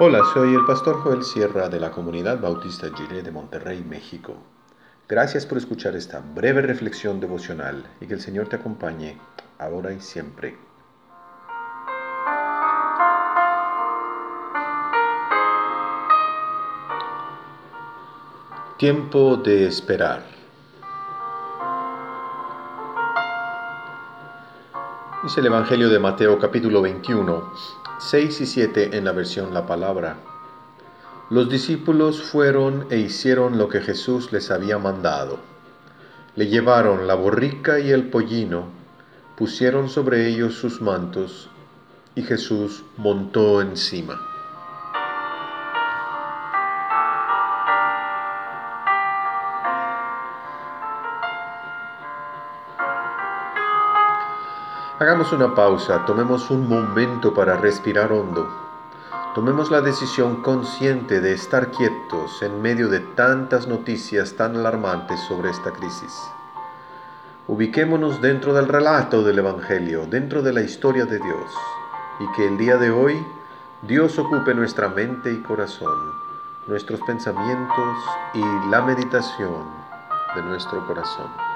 Hola, soy el pastor Joel Sierra de la comunidad bautista Jiré de Monterrey, México. Gracias por escuchar esta breve reflexión devocional y que el Señor te acompañe ahora y siempre. Tiempo de esperar. Dice el Evangelio de Mateo capítulo 21, 6 y 7 en la versión La Palabra. Los discípulos fueron e hicieron lo que Jesús les había mandado. Le llevaron la borrica y el pollino, pusieron sobre ellos sus mantos, y Jesús montó encima. Hagamos una pausa, tomemos un momento para respirar hondo. Tomemos la decisión consciente de estar quietos en medio de tantas noticias tan alarmantes sobre esta crisis. Ubiquémonos dentro del relato del Evangelio, dentro de la historia de Dios, y que el día de hoy Dios ocupe nuestra mente y corazón, nuestros pensamientos y la meditación de nuestro corazón.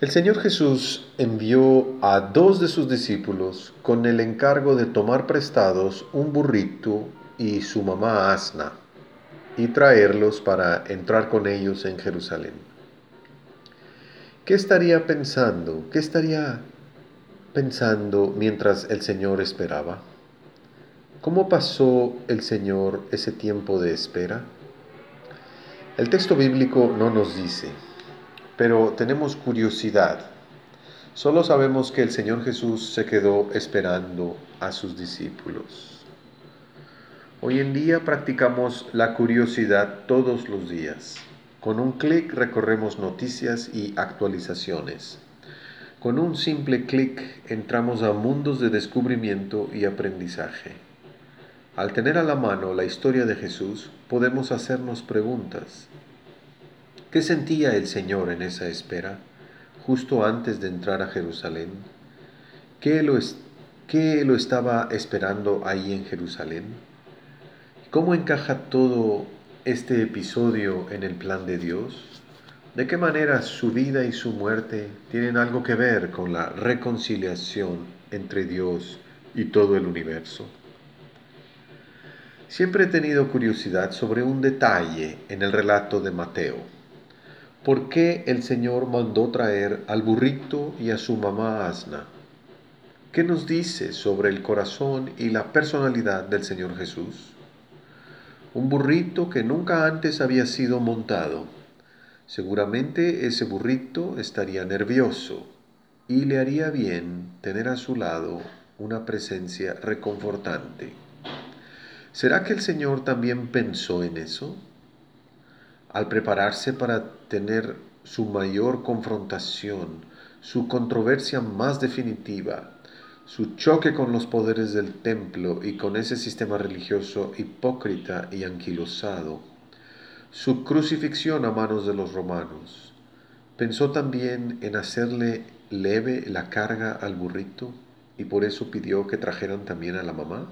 El Señor Jesús envió a dos de sus discípulos con el encargo de tomar prestados un burrito y su mamá asna y traerlos para entrar con ellos en Jerusalén. ¿Qué estaría pensando? ¿Qué estaría pensando mientras el Señor esperaba? ¿Cómo pasó el Señor ese tiempo de espera? El texto bíblico no nos dice pero tenemos curiosidad. Solo sabemos que el Señor Jesús se quedó esperando a sus discípulos. Hoy en día practicamos la curiosidad todos los días. Con un clic recorremos noticias y actualizaciones. Con un simple clic entramos a mundos de descubrimiento y aprendizaje. Al tener a la mano la historia de Jesús, podemos hacernos preguntas. ¿Qué sentía el Señor en esa espera, justo antes de entrar a Jerusalén? ¿Qué lo, qué lo estaba esperando ahí en Jerusalén? ¿Cómo encaja todo este episodio en el plan de Dios? ¿De qué manera su vida y su muerte tienen algo que ver con la reconciliación entre Dios y todo el universo? Siempre he tenido curiosidad sobre un detalle en el relato de Mateo ¿por qué el Señor mandó traer al burrito y a su mamá asna? ¿Qué nos dice sobre el corazón y la personalidad del Señor Jesús? Un burrito que nunca antes había sido montado. Seguramente ese burrito estaría nervioso y le haría bien tener a su lado una presencia reconfortante. ¿Será que el Señor también pensó en eso? Al prepararse para tener su mayor confrontación, su controversia más definitiva, su choque con los poderes del templo y con ese sistema religioso hipócrita y anquilosado, su crucifixión a manos de los romanos. Pensó también en hacerle leve la carga al burrito y por eso pidió que trajeran también a la mamá.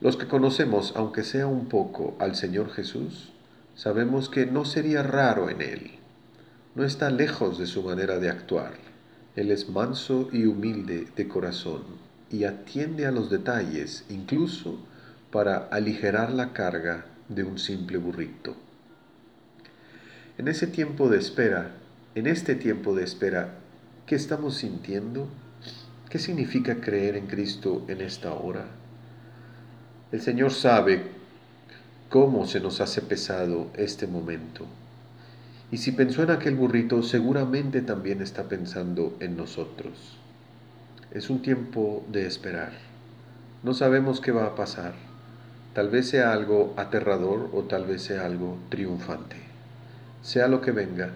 Los que conocemos, aunque sea un poco, al Señor Jesús, sabemos que no sería raro en él. No está lejos de su manera de actuar. Él es manso y humilde de corazón y atiende a los detalles, incluso para aligerar la carga de un simple burrito. En ese tiempo de espera, en este tiempo de espera, ¿qué estamos sintiendo? ¿Qué significa creer en Cristo en esta hora? El Señor sabe cómo se nos hace pesado este momento. Y si pensó en aquel burrito, seguramente también está pensando en nosotros. Es un tiempo de esperar. No sabemos qué va a pasar. Tal vez sea algo aterrador o tal vez sea algo triunfante. Sea lo que venga,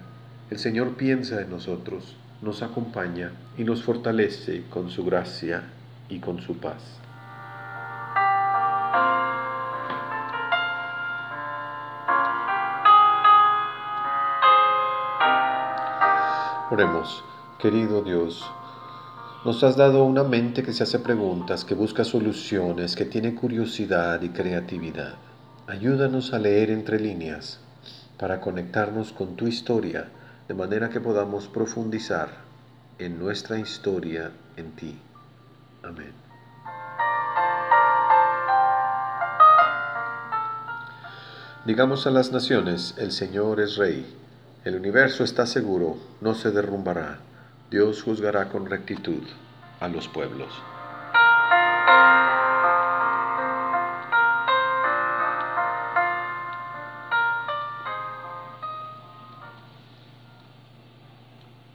el Señor piensa en nosotros, nos acompaña y nos fortalece con su gracia y con su paz. Oremos, querido Dios, Nos has dado una mente que se hace preguntas, que busca soluciones, que tiene curiosidad y creatividad. Ayúdanos a leer entre líneas para conectarnos con tu historia, de manera que podamos profundizar en nuestra historia en ti. Amén. Digamos a las naciones, el Señor es Rey, el universo está seguro, no se derrumbará Dios juzgará con rectitud a los pueblos.